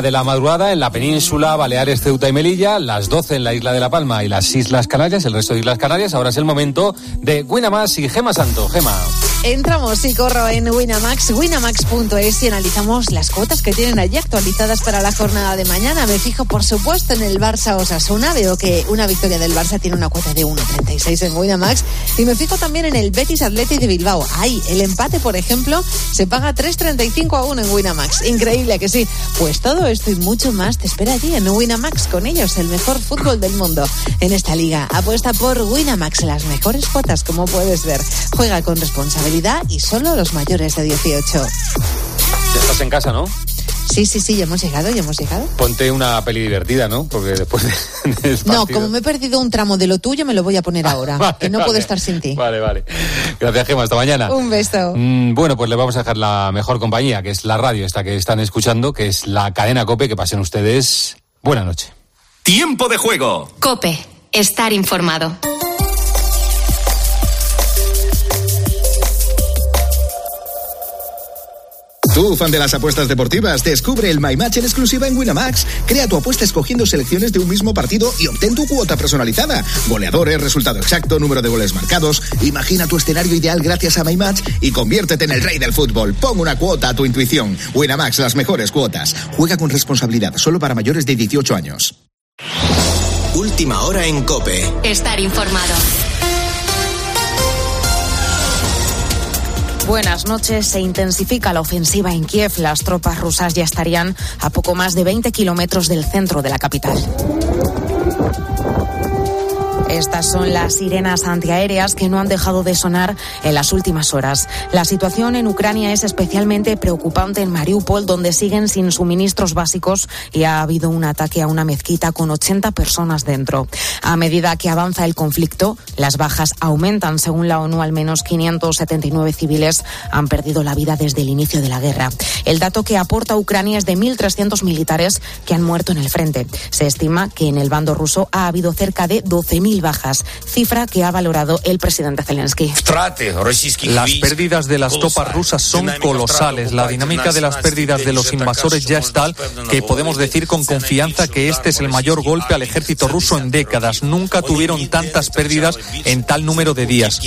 de la madrugada en la península, Baleares, Ceuta y Melilla, las 12 en la isla de La Palma y las Islas Canarias, el resto de Islas Canarias. Ahora es el momento de Winamax y Gema Santo. Gema. Entramos y corro en Winamax, winamax.es y analizamos las cuotas que tienen allí actualizadas para la jornada de mañana. Me fijo, por supuesto, en el Barça Osasuna. Veo que una victoria del Barça tiene una cuota de 1.36 en Winamax. Y me fijo también en el Betis Athletic de Bilbao. Ahí, el empate, por ejemplo, se paga 3.35 a 1 en Winamax. Increíble que sí. Pues todo esto y mucho más te espera allí en Winamax con ellos, el mejor fútbol del mundo. En esta liga, apuesta por Winamax, las mejores cuotas, como puedes ver. Juega con responsabilidad y solo los mayores de 18. Ya estás en casa, ¿no? Sí, sí, sí, ya hemos llegado, ya hemos llegado. Ponte una peli divertida, ¿no? Porque después de, No, como me he perdido un tramo de lo tuyo, me lo voy a poner ahora. que no puedo estar sin ti. Vale, vale. Gracias, Gemma. Hasta mañana. Un beso. Mm, bueno, pues le vamos a dejar la mejor compañía, que es la radio, esta que están escuchando, que es la cadena Cope. Que pasen ustedes. Buena noche. Tiempo de juego. Cope. Estar informado. Tú, fan de las apuestas deportivas, descubre el My Match en exclusiva en Winamax. Crea tu apuesta escogiendo selecciones de un mismo partido y obtén tu cuota personalizada. Goleadores, resultado exacto, número de goles marcados. Imagina tu escenario ideal gracias a My Match y conviértete en el rey del fútbol. Pon una cuota a tu intuición. Winamax, las mejores cuotas. Juega con responsabilidad, solo para mayores de 18 años. Última hora en Cope. Estar informado. Buenas noches. Se intensifica la ofensiva en Kiev. Las tropas rusas ya estarían a poco más de 20 kilómetros del centro de la capital. Estas son las sirenas antiaéreas que no han dejado de sonar en las últimas horas. La situación en Ucrania es especialmente preocupante en Mariupol, donde siguen sin suministros básicos y ha habido un ataque a una mezquita con 80 personas dentro. A medida que avanza el conflicto, las bajas aumentan. Según la ONU, al menos 579 civiles han perdido la vida desde el inicio de la guerra. El dato que aporta Ucrania es de 1.300 militares que han muerto en el frente. Se estima que en el bando ruso ha habido cerca de 12.000 bajas, cifra que ha valorado el presidente Zelensky. Las pérdidas de las tropas rusas son colosales. La dinámica de las pérdidas de los invasores ya es tal que podemos decir con confianza que este es el mayor golpe al ejército ruso en décadas. Nunca tuvieron tantas pérdidas en tal número de días.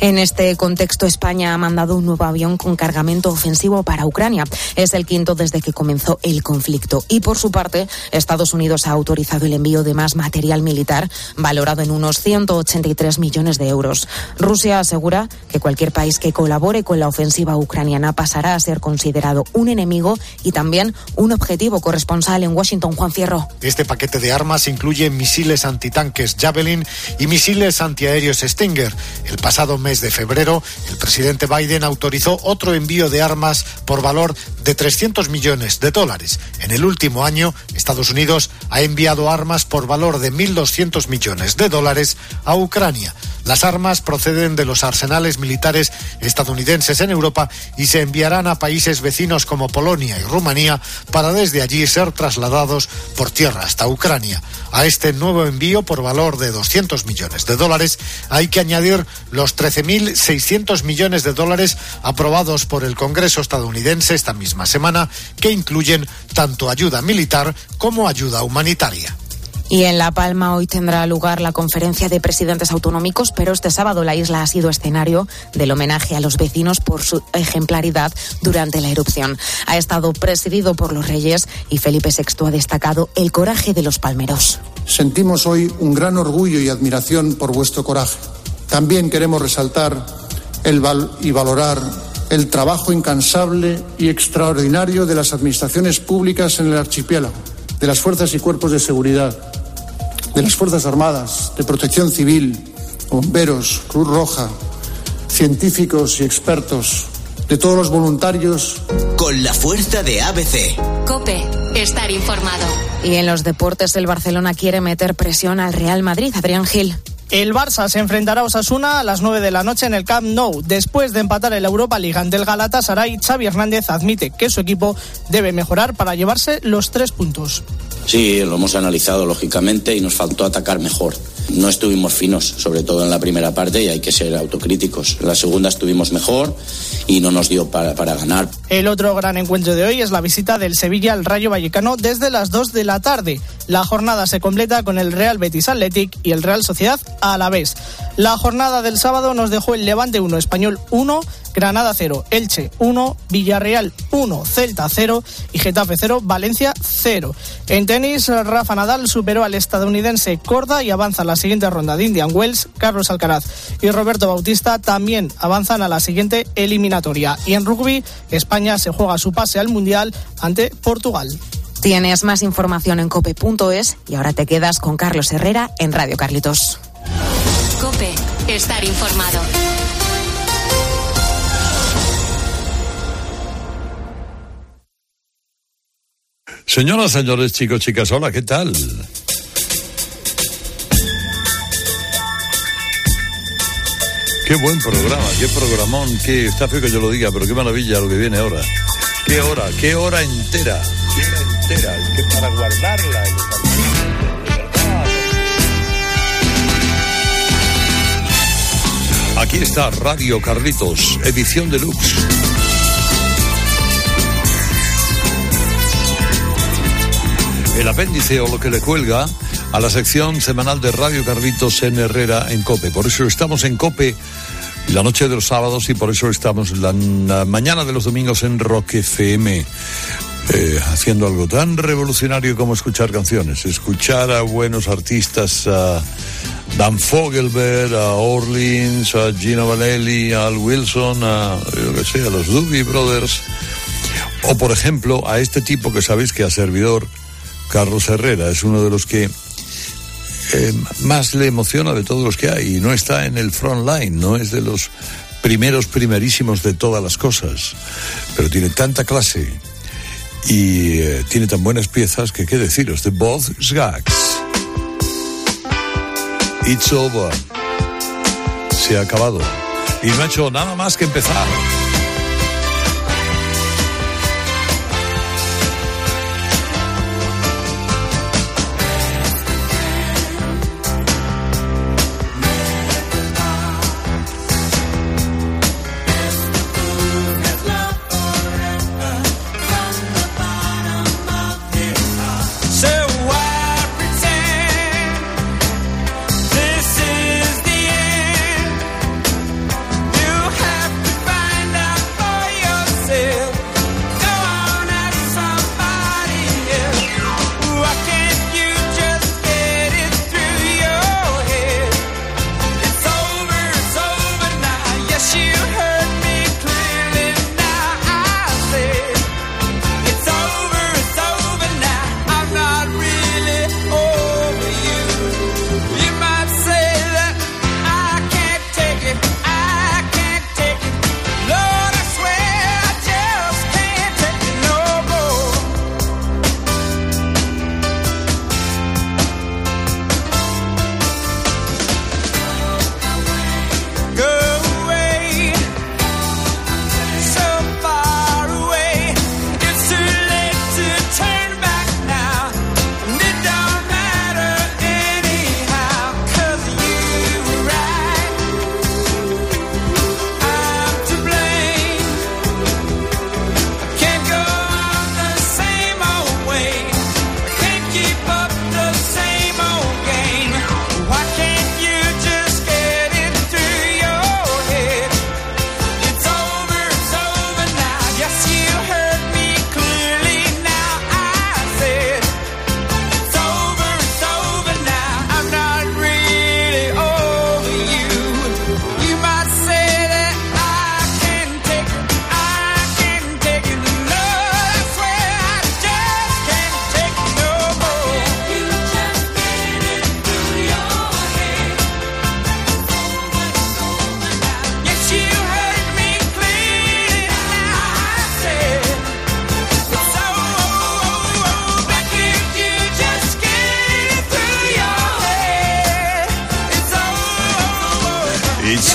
En este contexto, España ha mandado un nuevo avión con cargamento ofensivo para Ucrania. Es el quinto desde que comenzó el conflicto. Y por su parte, Estados Unidos ha autorizado el envío de más material militar, valorado en unos 183 millones de euros. Rusia asegura que cualquier país que colabore con la ofensiva ucraniana pasará a ser considerado un enemigo y también un objetivo corresponsal en Washington, Juan Fierro. Este paquete de armas incluye misiles antitanques Javelin y misiles antiaéreos Stinger. El pasado mes mes de febrero, el presidente Biden autorizó otro envío de armas por valor de 300 millones de dólares. En el último año, Estados Unidos ha enviado armas por valor de 1.200 millones de dólares a Ucrania. Las armas proceden de los arsenales militares estadounidenses en Europa y se enviarán a países vecinos como Polonia y Rumanía para desde allí ser trasladados por tierra hasta Ucrania. A este nuevo envío por valor de 200 millones de dólares hay que añadir los 13.600 millones de dólares aprobados por el Congreso estadounidense esta misma semana, que incluyen tanto ayuda militar como ayuda humanitaria. Y en La Palma hoy tendrá lugar la conferencia de presidentes autonómicos, pero este sábado la isla ha sido escenario del homenaje a los vecinos por su ejemplaridad durante la erupción. Ha estado presidido por los reyes y Felipe VI ha destacado el coraje de los palmeros. Sentimos hoy un gran orgullo y admiración por vuestro coraje. También queremos resaltar el y valorar el trabajo incansable y extraordinario de las administraciones públicas en el archipiélago, de las fuerzas y cuerpos de seguridad, de las Fuerzas Armadas, de Protección Civil, bomberos, Cruz Roja, científicos y expertos, de todos los voluntarios. Con la fuerza de ABC. Cope, estar informado. Y en los deportes el Barcelona quiere meter presión al Real Madrid, Adrián Gil. El Barça se enfrentará a Osasuna a las 9 de la noche en el Camp Nou. Después de empatar el Europa League ante el Galatasaray, Xavi Hernández admite que su equipo debe mejorar para llevarse los tres puntos. Sí, lo hemos analizado lógicamente y nos faltó atacar mejor. no estuvimos finos, sobre todo en la primera parte, y hay que ser autocríticos. En la segunda estuvimos mejor y no nos dio para, para, ganar. El otro gran encuentro de hoy es la visita del Sevilla al Rayo Vallecano desde las 2 de la tarde. La jornada se completa con el Real Betis Athletic y el Real Sociedad a la vez. La jornada del sábado nos dejó el Levante 1, Español 1, Granada 0, Elche 1, Villarreal 1, Celta 0 y Getafe 0, Valencia 0. En tenis, Rafa Nadal superó al estadounidense Corda y avanza a la siguiente ronda de Indian Wells. Carlos Alcaraz y Roberto Bautista también avanzan a la siguiente eliminatoria. Y en rugby, España se juega su pase al Mundial ante Portugal. Tienes más información en cope.es y ahora te quedas con Carlos Herrera en Radio Carlitos. Cope, estar informado. Señoras, señores, chicos, chicas, hola, ¿qué tal? Qué buen programa, qué programón, qué está feo que yo lo diga, pero qué maravilla lo que viene ahora. Qué hora, qué hora entera, qué entera, que para guardarla. Aquí está Radio Carlitos, edición deluxe. el apéndice o lo que le cuelga a la sección semanal de Radio Carlitos en Herrera en Cope. Por eso estamos en Cope la noche de los sábados y por eso estamos la, mañana de los domingos en Rock FM. Eh, haciendo algo tan revolucionario como escuchar canciones, escuchar a buenos artistas, a Dan Fogelberg, a Orleans, a Gino Vanelli, a Al Wilson, a, yo que sé, a los Doobie Brothers, o por ejemplo a este tipo que sabéis que a servidor Carlos Herrera es uno de los que eh, más le emociona de todos los que hay y no está en el front line, no es de los primeros primerísimos de todas las cosas, pero tiene tanta clase y eh, tiene tan buenas piezas que qué deciros de Both Skags. It's over. Se ha acabado. Y no ha hecho nada más que empezar.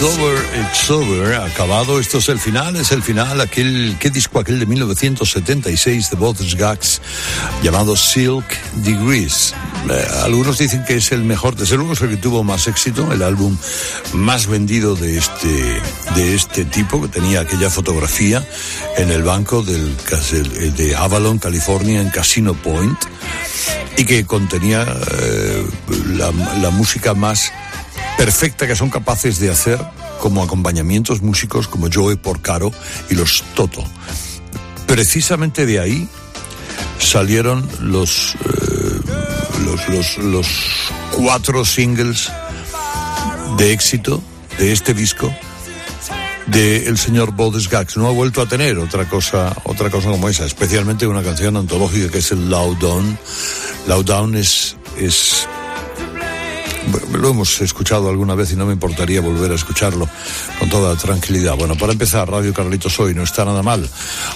Over, it's over, acabado, esto es el final, es el final, aquel, ¿qué disco aquel de 1976 de Both Gags llamado Silk Degrees? Eh, algunos dicen que es el mejor, desde luego es el que tuvo más éxito, el álbum más vendido de este, de este tipo, que tenía aquella fotografía en el banco de Avalon, California, en Casino Point, y que contenía eh, la música más perfecta que son capaces de hacer como acompañamientos músicos como Joe Porcaro y los Toto. Precisamente de ahí salieron los, eh, los, los, los, cuatro singles de éxito de este disco de el señor Bodes Gags. No ha vuelto a tener otra cosa, otra cosa como esa, especialmente una canción antológica que es el Loud Down. Es lo hemos escuchado alguna vez y no me importaría volver a escucharlo con toda tranquilidad. Bueno, para empezar, Radio Carlitos hoy no está nada mal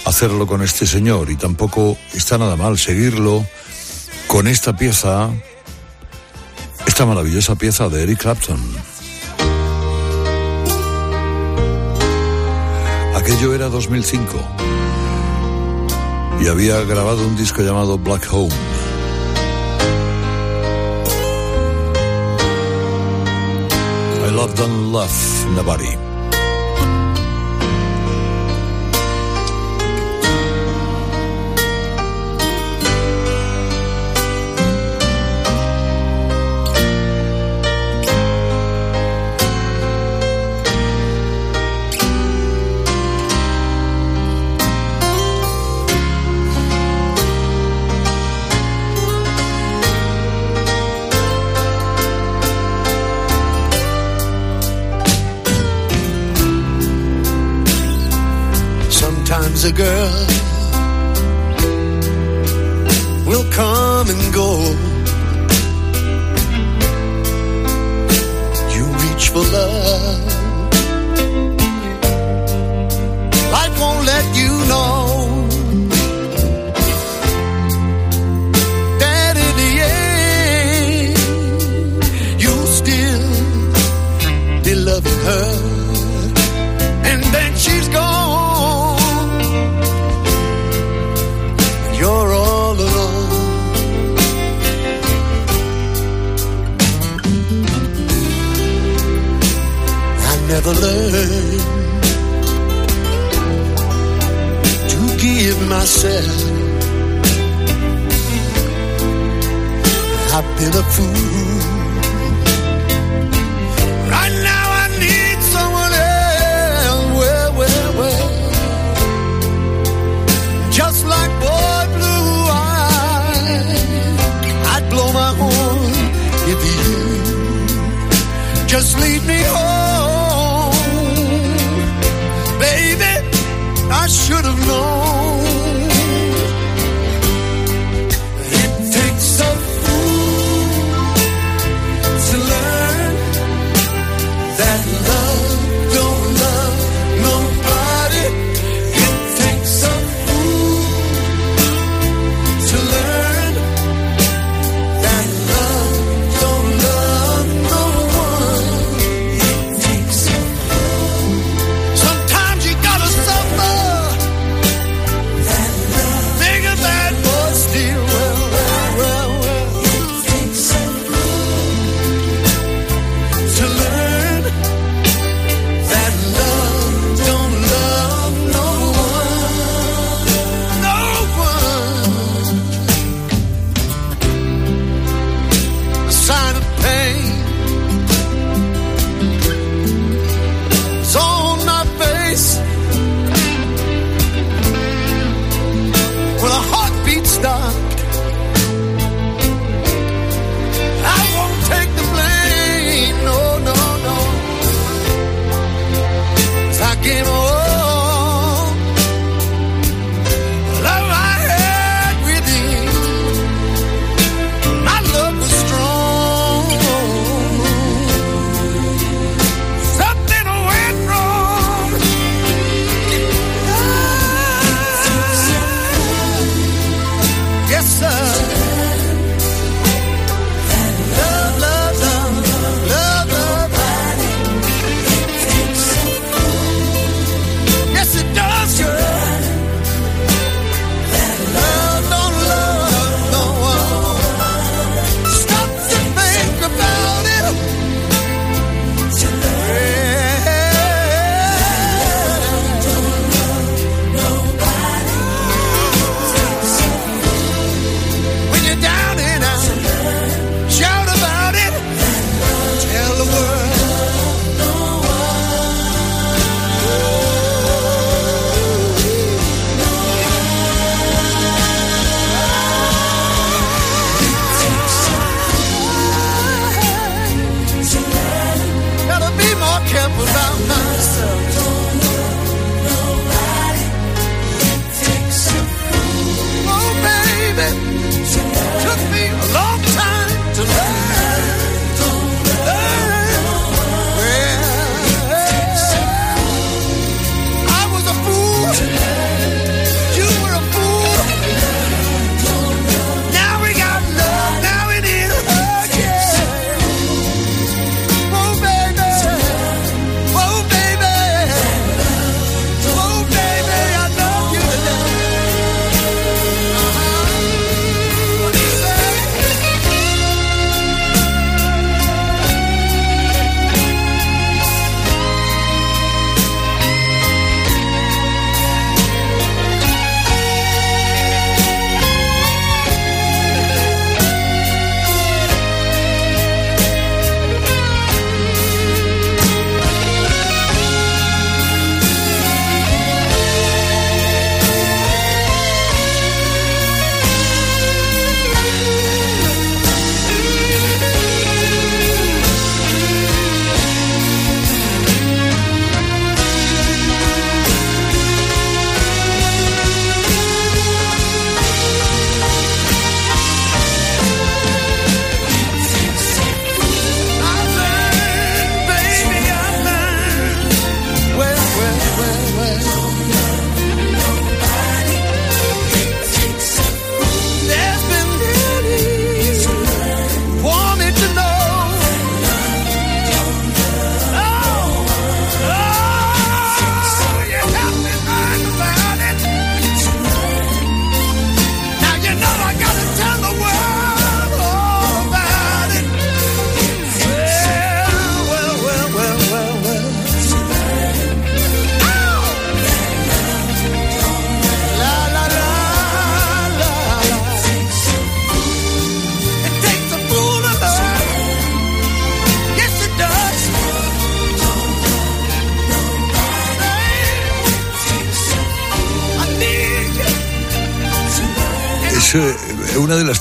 hacerlo con este señor y tampoco está nada mal seguirlo con esta pieza, esta maravillosa pieza de Eric Clapton. Aquello era 2005 y había grabado un disco llamado Black Home. Love Don't Love Nobody. A girl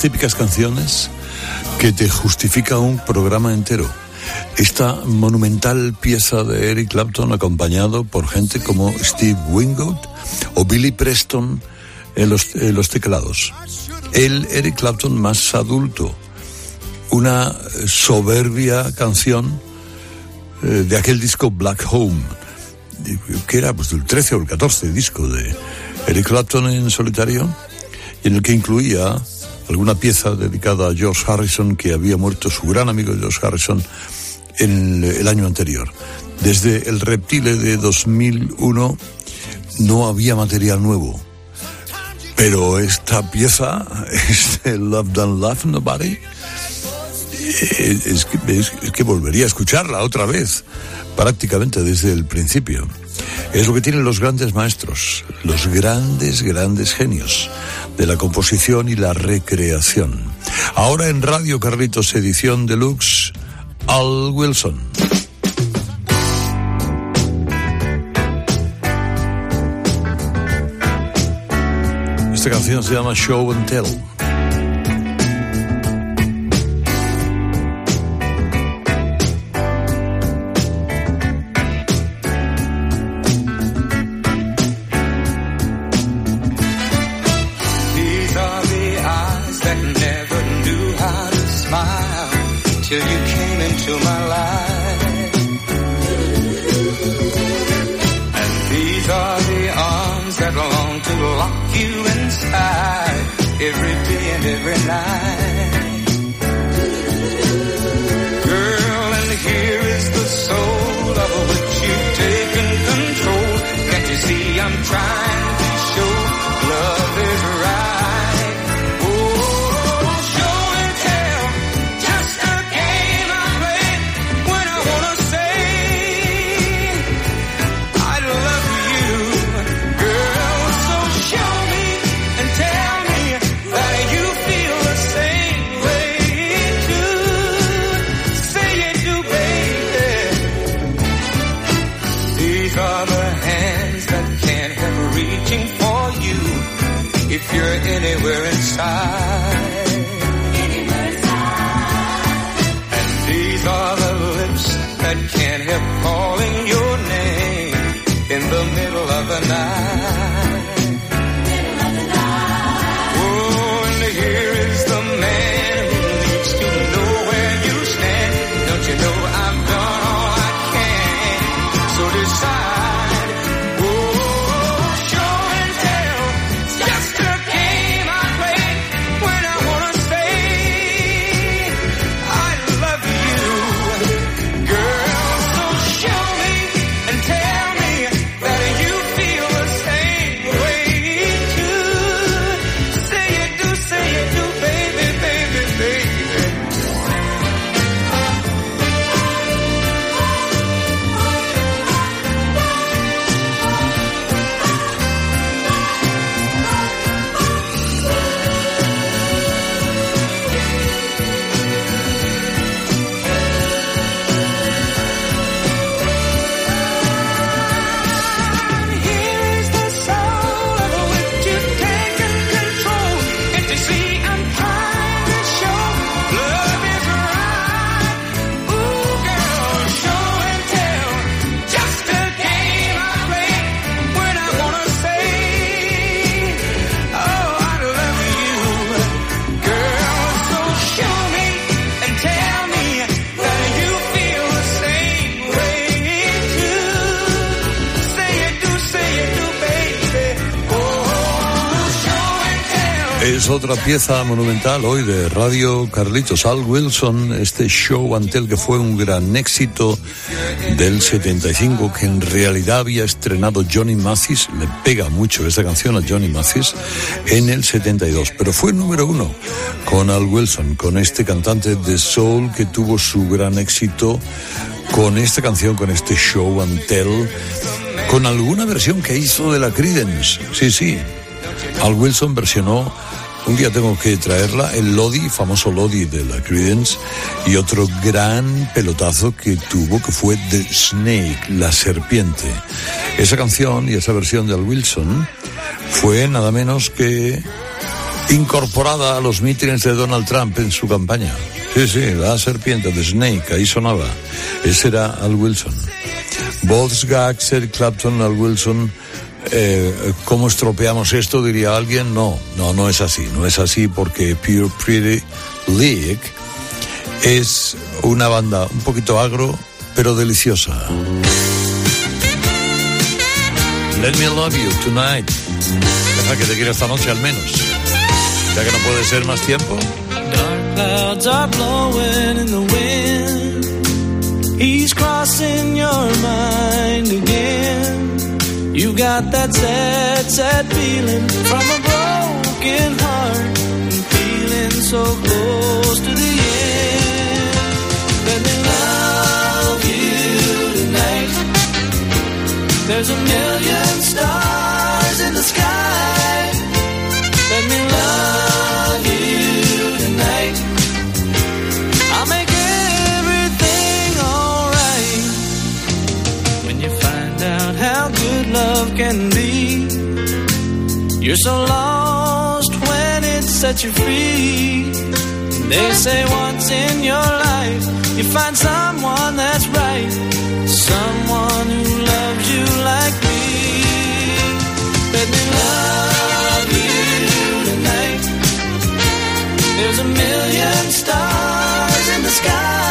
típicas canciones que te justifica un programa entero. Esta monumental pieza de Eric Clapton acompañado por gente como Steve Wingold o Billy Preston en los, los teclados. El Eric Clapton más adulto. Una soberbia canción eh, de aquel disco Black Home, que era pues el 13 o el 14 disco de Eric Clapton en solitario, y en el que incluía alguna pieza dedicada a George Harrison, que había muerto su gran amigo George Harrison en el año anterior. Desde el Reptile de 2001 no había material nuevo. Pero esta pieza, este Love Don't Love Nobody, es que, es que volvería a escucharla otra vez, prácticamente desde el principio. Es lo que tienen los grandes maestros, los grandes, grandes genios de la composición y la recreación. Ahora en Radio Carlitos Edición Deluxe, Al Wilson. Esta canción se llama Show and Tell. Otra pieza monumental hoy de Radio Carlitos Al Wilson, este show Antel que fue un gran éxito del 75 que en realidad había estrenado Johnny Mathis, le pega mucho esta canción a Johnny Mathis en el 72, pero fue número uno con Al Wilson, con este cantante de soul que tuvo su gran éxito con esta canción, con este show Antel, con alguna versión que hizo de la Credence, sí, sí. Al Wilson versionó un día tengo que traerla, el Lodi, famoso Lodi de la Credence, y otro gran pelotazo que tuvo que fue The Snake, la serpiente. Esa canción y esa versión de Al Wilson fue nada menos que incorporada a los mítines de Donald Trump en su campaña. Sí, sí, la serpiente, The Snake, ahí sonaba. Ese era Al Wilson. Gags, Eric Clapton, Al Wilson eh, ¿cómo estropeamos esto? Diría alguien. No, no, no es así. No es así porque Pure Pretty League es una banda un poquito agro, pero deliciosa. Let me love you tonight. Deja que te quiera esta noche al menos. Ya que no puede ser más tiempo. Dark clouds are blowing in the wind. He's crossing your mind again. You got that sad, sad feeling from a broken heart and feeling so close to the end. Let me love you tonight. There's a million stars in the sky. Love can be. You're so lost when it sets you free. They say once in your life you find someone that's right, someone who loves you like me. Let me love you tonight. There's a million stars in the sky.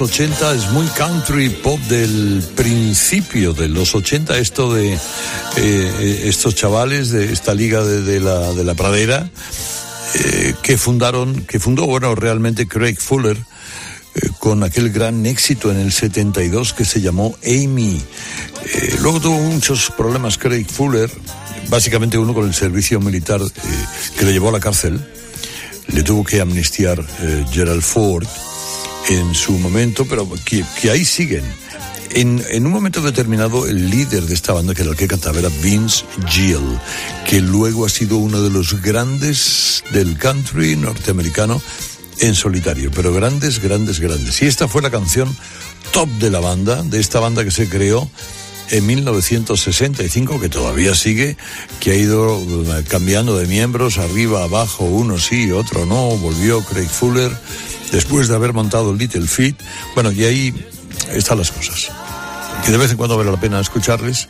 Los 80, es muy country pop del principio de los 80, esto de eh, estos chavales de esta liga de, de la, de la pradera eh, que fundaron, que fundó, bueno, realmente Craig Fuller eh, con aquel gran éxito en el 72 que se llamó Amy. Eh, luego tuvo muchos problemas Craig Fuller, básicamente uno con el servicio militar eh, que le llevó a la cárcel. Le tuvo que amnistiar eh, Gerald Ford en su momento, pero que, que ahí siguen. En, en, un momento determinado, el líder de esta banda, que era el que cantaba, era Vince Gill, que luego ha sido uno de los grandes del country norteamericano en solitario, pero grandes, grandes, grandes. Y esta fue la canción top de la banda, de esta banda que se creó en 1965, que todavía sigue, que ha ido eh, cambiando de miembros, arriba, abajo, uno sí, otro no, volvió Craig Fuller, después de haber montado Little Feet. Bueno, y ahí están las cosas. Que de vez en cuando vale la pena escucharles,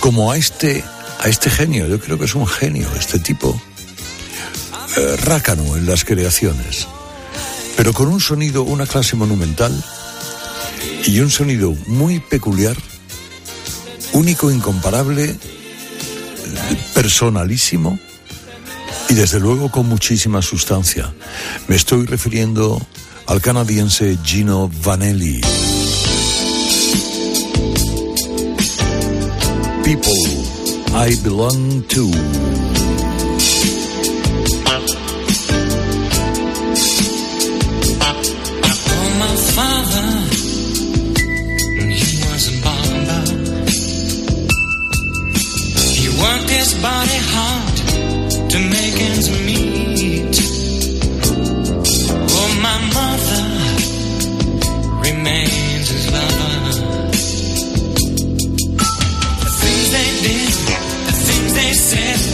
como a este, a este genio, yo creo que es un genio, este tipo, eh, rácano en las creaciones, pero con un sonido, una clase monumental y un sonido muy peculiar, único, incomparable, personalísimo y desde luego con muchísima sustancia. Me estoy refiriendo al canadiense Gino Vanelli. People I belong to.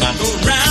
I Go round.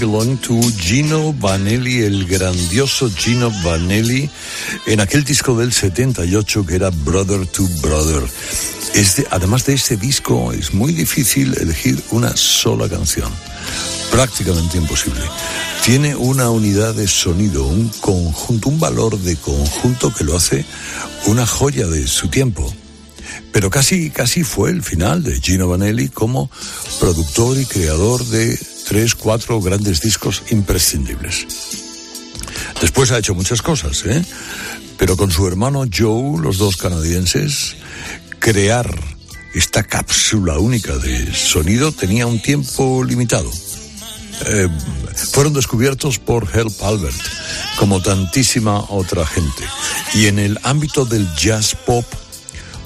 Belong to Gino Vanelli, el grandioso Gino Vanelli, en aquel disco del 78 que era Brother to Brother. Este, además de este disco, es muy difícil elegir una sola canción. Prácticamente imposible. Tiene una unidad de sonido, un conjunto, un valor de conjunto que lo hace una joya de su tiempo. Pero casi, casi fue el final de Gino Vanelli como productor y creador de tres, cuatro grandes discos imprescindibles. Después ha hecho muchas cosas, ¿eh? Pero con su hermano Joe, los dos canadienses, crear esta cápsula única de sonido tenía un tiempo limitado. Eh, fueron descubiertos por Herb Albert, como tantísima otra gente. Y en el ámbito del jazz pop,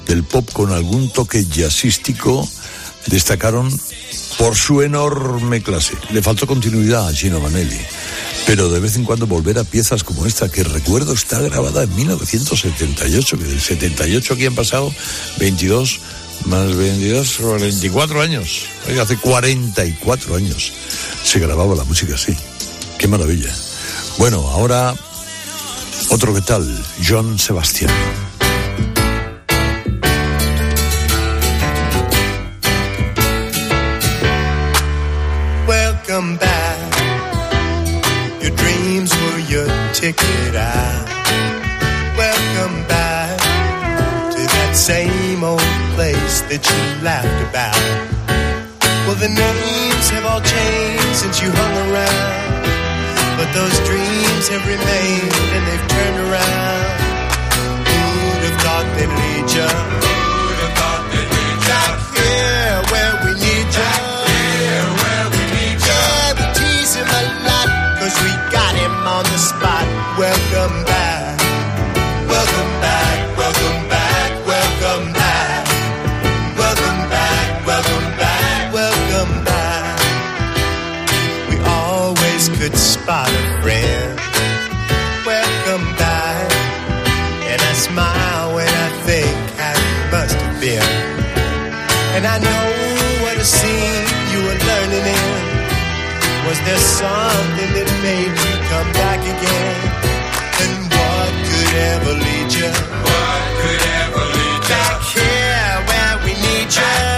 del pop con algún toque jazzístico, destacaron por su enorme clase. Le faltó continuidad a Gino Vanelli, pero de vez en cuando volver a piezas como esta, que recuerdo está grabada en 1978, que del 78 aquí han pasado 22, Más 22, 24 años. Oiga, hace 44 años se grababa la música así. Qué maravilla. Bueno, ahora otro que tal, John Sebastián. That you laughed about. Well, the names have all changed since you hung around. But those dreams have remained and they've turned around. Who'd have thought they'd lead you? Was there something that made you come back again? And what could ever lead you? What could ever lead you? Back here where we need you.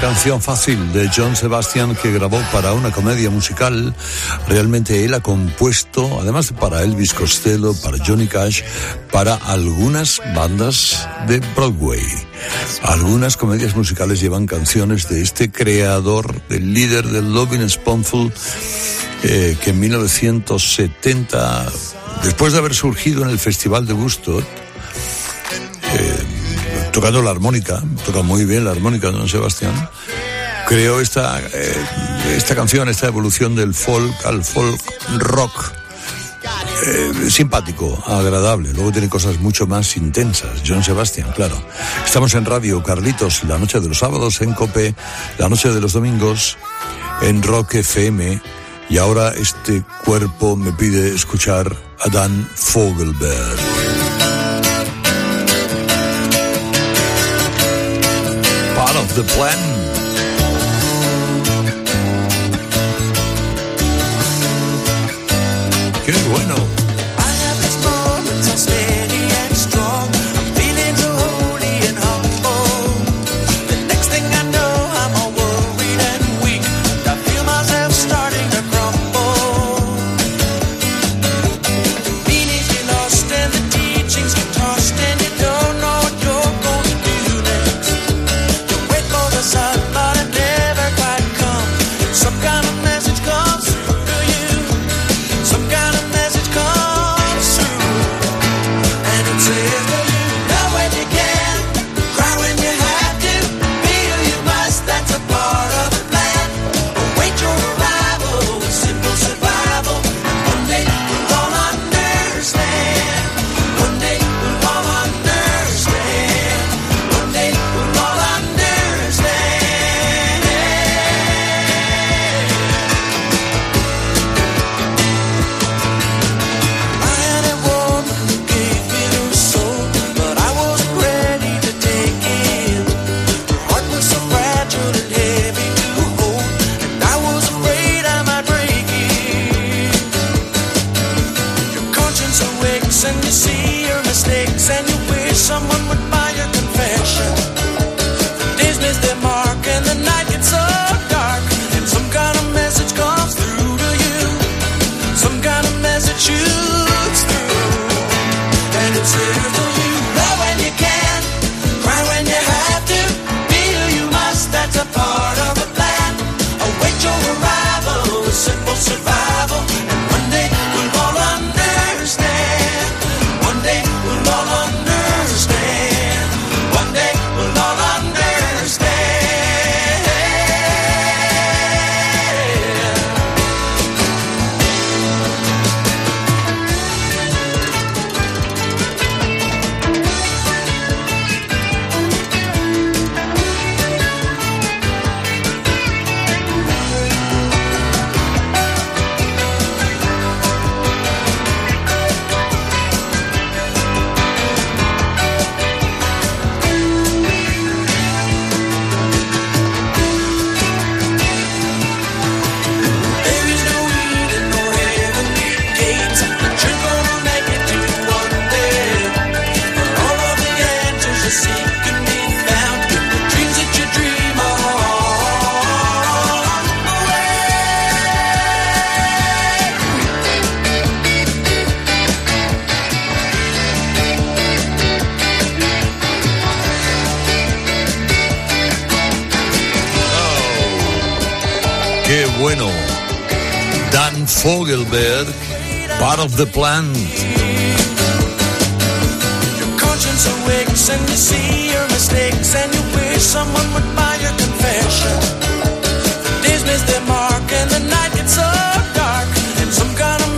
Canción fácil de John Sebastian que grabó para una comedia musical. Realmente él ha compuesto, además de para Elvis Costello, para Johnny Cash, para algunas bandas de Broadway. Algunas comedias musicales llevan canciones de este creador, del líder del Loving Spoonful, eh, que en 1970, después de haber surgido en el Festival de Woodstock, tocando la armónica, toca muy bien la armónica don Sebastián, creó esta, eh, esta canción, esta evolución del folk al folk rock. Eh, simpático, agradable. Luego tiene cosas mucho más intensas. John Sebastian, claro. Estamos en Radio Carlitos, la noche de los sábados en Cope, la noche de los domingos en Rock FM. Y ahora este cuerpo me pide escuchar a Dan Fogelberg. Of the plan. Qué bueno. Some kind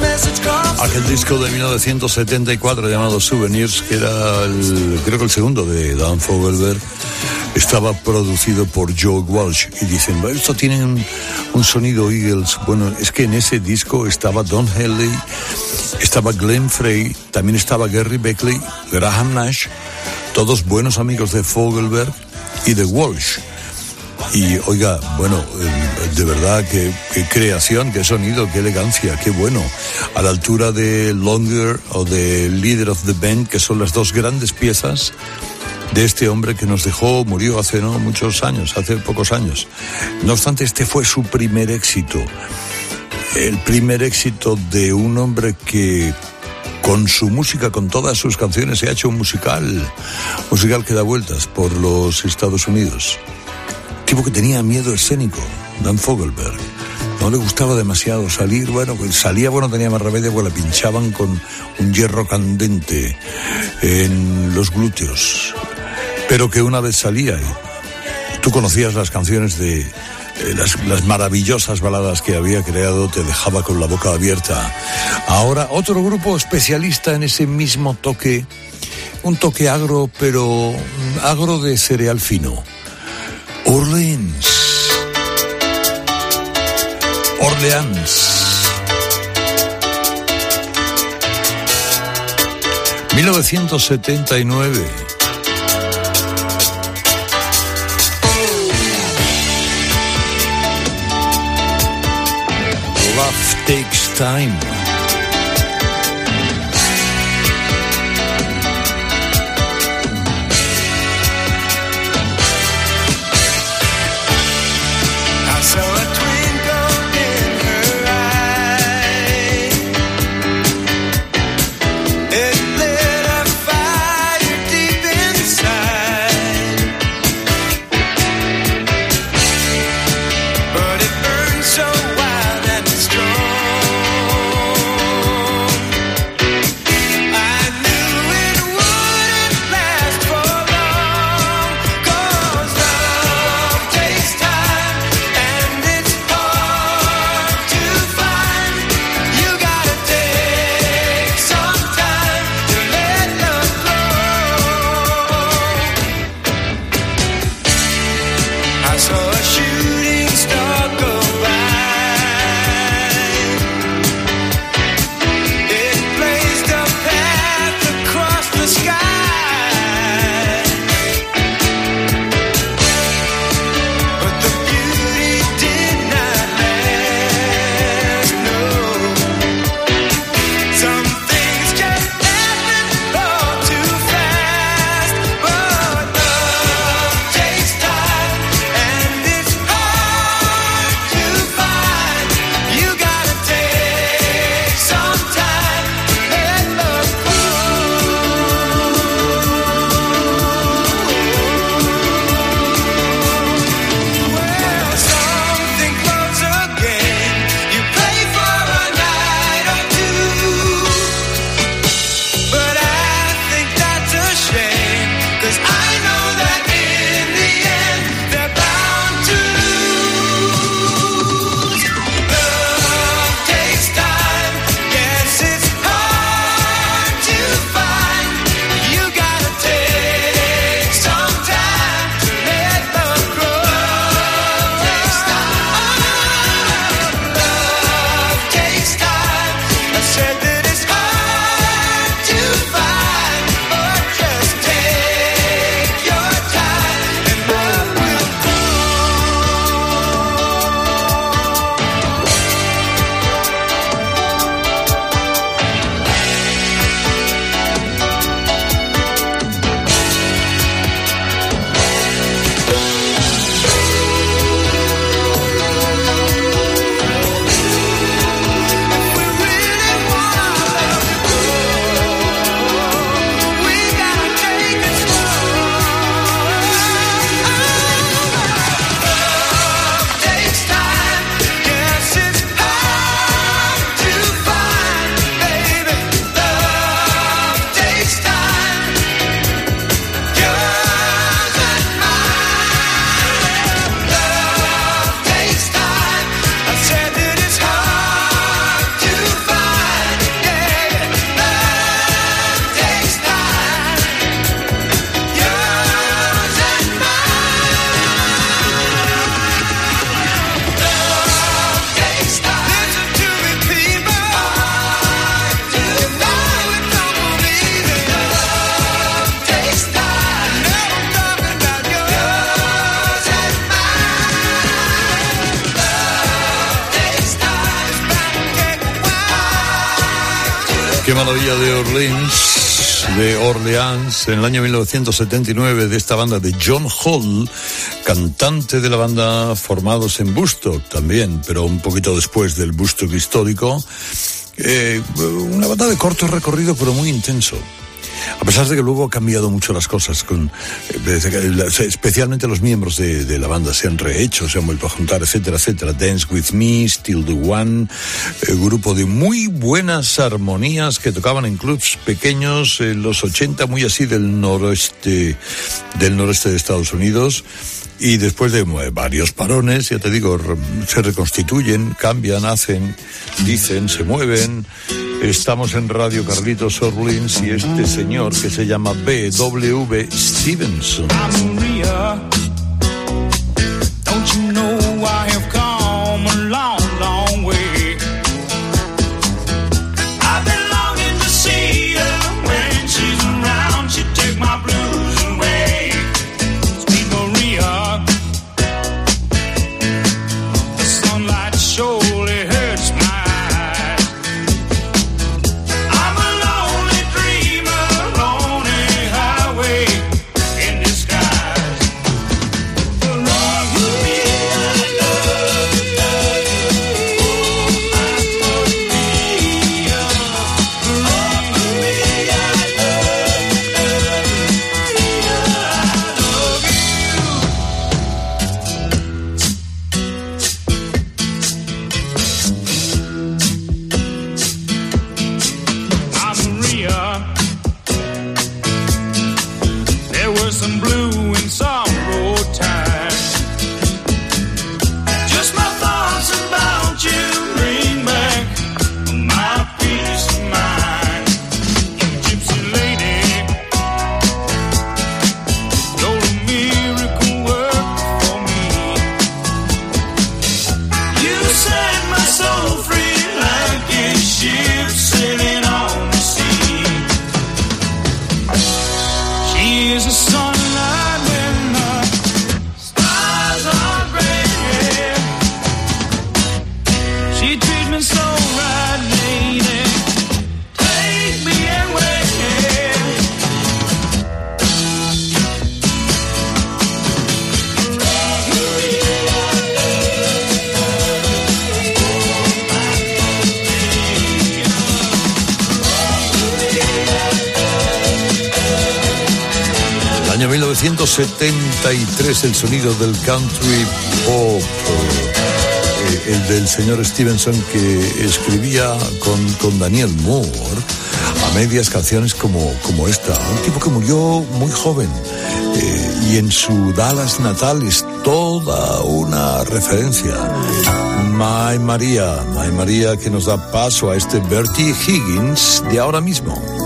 message comes. Aquel disco de 1974 llamado Souvenirs, que era el, creo que el segundo de Dan Fogelberg, estaba producido por Joe Walsh. Y dicen, "Bueno, esto tiene un, un sonido Eagles. Bueno, es que en ese disco estaba Don Henley, estaba Glenn Frey, también estaba Gary Beckley, Graham Nash, todos buenos amigos de Fogelberg y de Walsh. Y oiga, bueno, eh, de verdad, qué, qué creación, qué sonido, qué elegancia, qué bueno. A la altura de Longer o de Leader of the Band, que son las dos grandes piezas de este hombre que nos dejó, murió hace no muchos años, hace pocos años. No obstante, este fue su primer éxito. El primer éxito de un hombre que con su música, con todas sus canciones, se ha hecho un musical, musical que da vueltas por los Estados Unidos tipo que tenía miedo escénico, Dan Fogelberg. No le gustaba demasiado salir, bueno, pues salía, bueno, tenía más remedio, porque le pinchaban con un hierro candente en los glúteos. Pero que una vez salía tú conocías las canciones de eh, las, las maravillosas baladas que había creado, te dejaba con la boca abierta. Ahora, otro grupo especialista en ese mismo toque, un toque agro, pero mm, agro de cereal fino. Orleans. Orleans. 1979. Takes time. En el año 1979, de esta banda de John Hall, cantante de la banda formados en Bustock también, pero un poquito después del Bustock histórico. Eh, una banda de corto recorrido, pero muy intenso. A pesar de que luego ha cambiado mucho las cosas, con, especialmente los miembros de, de, la banda se han rehecho, se han vuelto a juntar, etcétera, etcétera. Dance with Me, Still the One, eh, grupo de muy buenas armonías que tocaban en clubs pequeños en los 80, muy así del noroeste, del noreste de Estados Unidos. Y después de varios parones, ya te digo, se reconstituyen, cambian, hacen, dicen, se mueven. Estamos en Radio Carlitos Orleans y este señor que se llama B.W. Stevenson. año 1973 el sonido del country pop, eh, el del señor Stevenson que escribía con, con Daniel Moore a medias canciones como, como esta. Un tipo que murió muy joven eh, y en su Dallas natal es toda una referencia. My María, My María que nos da paso a este Bertie Higgins de ahora mismo.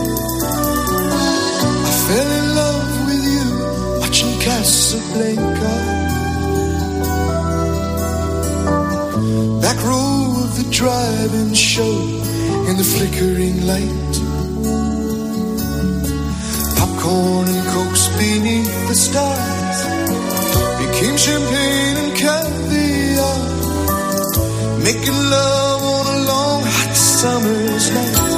The drive-in show in the flickering light. Popcorn and cokes beneath the stars became champagne and caviar. Making love on a long hot summer's night.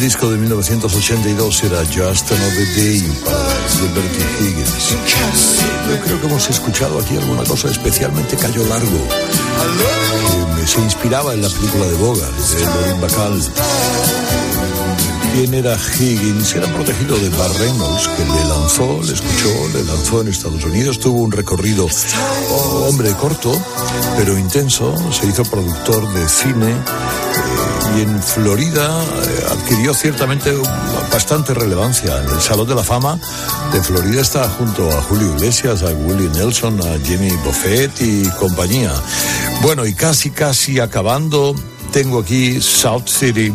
disco de 1982 era Just Another Day de Bertie Higgins. Yo creo que hemos escuchado aquí alguna cosa, especialmente Cayo Largo, que se inspiraba en la película de Bogart, de Lorin Bacal. ¿Quién era Higgins? Era protegido de Barremos, que le lanzó, le escuchó, le lanzó en Estados Unidos. Tuvo un recorrido, oh, hombre, corto, pero intenso. Se hizo productor de cine y en Florida eh, adquirió ciertamente bastante relevancia. En el Salón de la Fama de Florida está junto a Julio Iglesias, a Willie Nelson, a Jimmy Buffett y compañía. Bueno, y casi, casi acabando, tengo aquí South City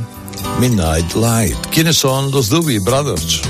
Midnight Light. ¿Quiénes son los Doobie Brothers?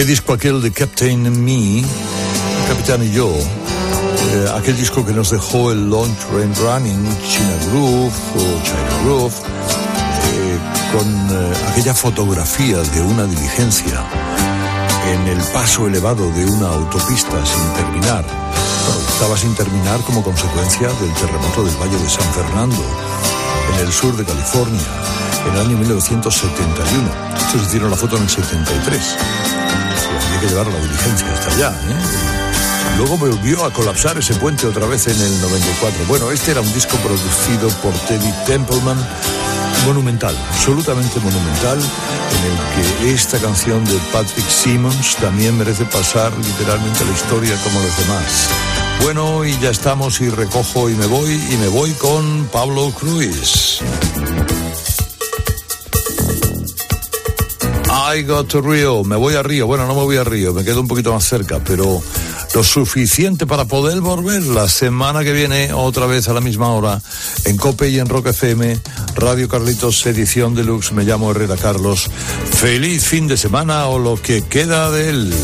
Qué disco aquel de Captain Me, Capitán y yo. Eh, aquel disco que nos dejó el Long Train Running, China Groove o China Groove, eh, con eh, aquella fotografía de una diligencia en el paso elevado de una autopista sin terminar. Estaba sin terminar como consecuencia del terremoto del Valle de San Fernando, en el sur de California, en el año 1971. Estos hicieron la foto en el 73. Había que llevar la diligencia hasta allá. ¿eh? Luego volvió a colapsar ese puente otra vez en el 94. Bueno, este era un disco producido por Teddy Templeman, monumental, absolutamente monumental, en el que esta canción de Patrick Simmons también merece pasar literalmente la historia como los demás. Bueno, y ya estamos y recojo y me voy y me voy con Pablo Cruz. I got to Rio, me voy a Río, bueno, no me voy a Río, me quedo un poquito más cerca, pero lo suficiente para poder volver la semana que viene otra vez a la misma hora en Cope y en Rock FM, Radio Carlitos edición deluxe, me llamo Herrera Carlos. Feliz fin de semana o lo que queda de él.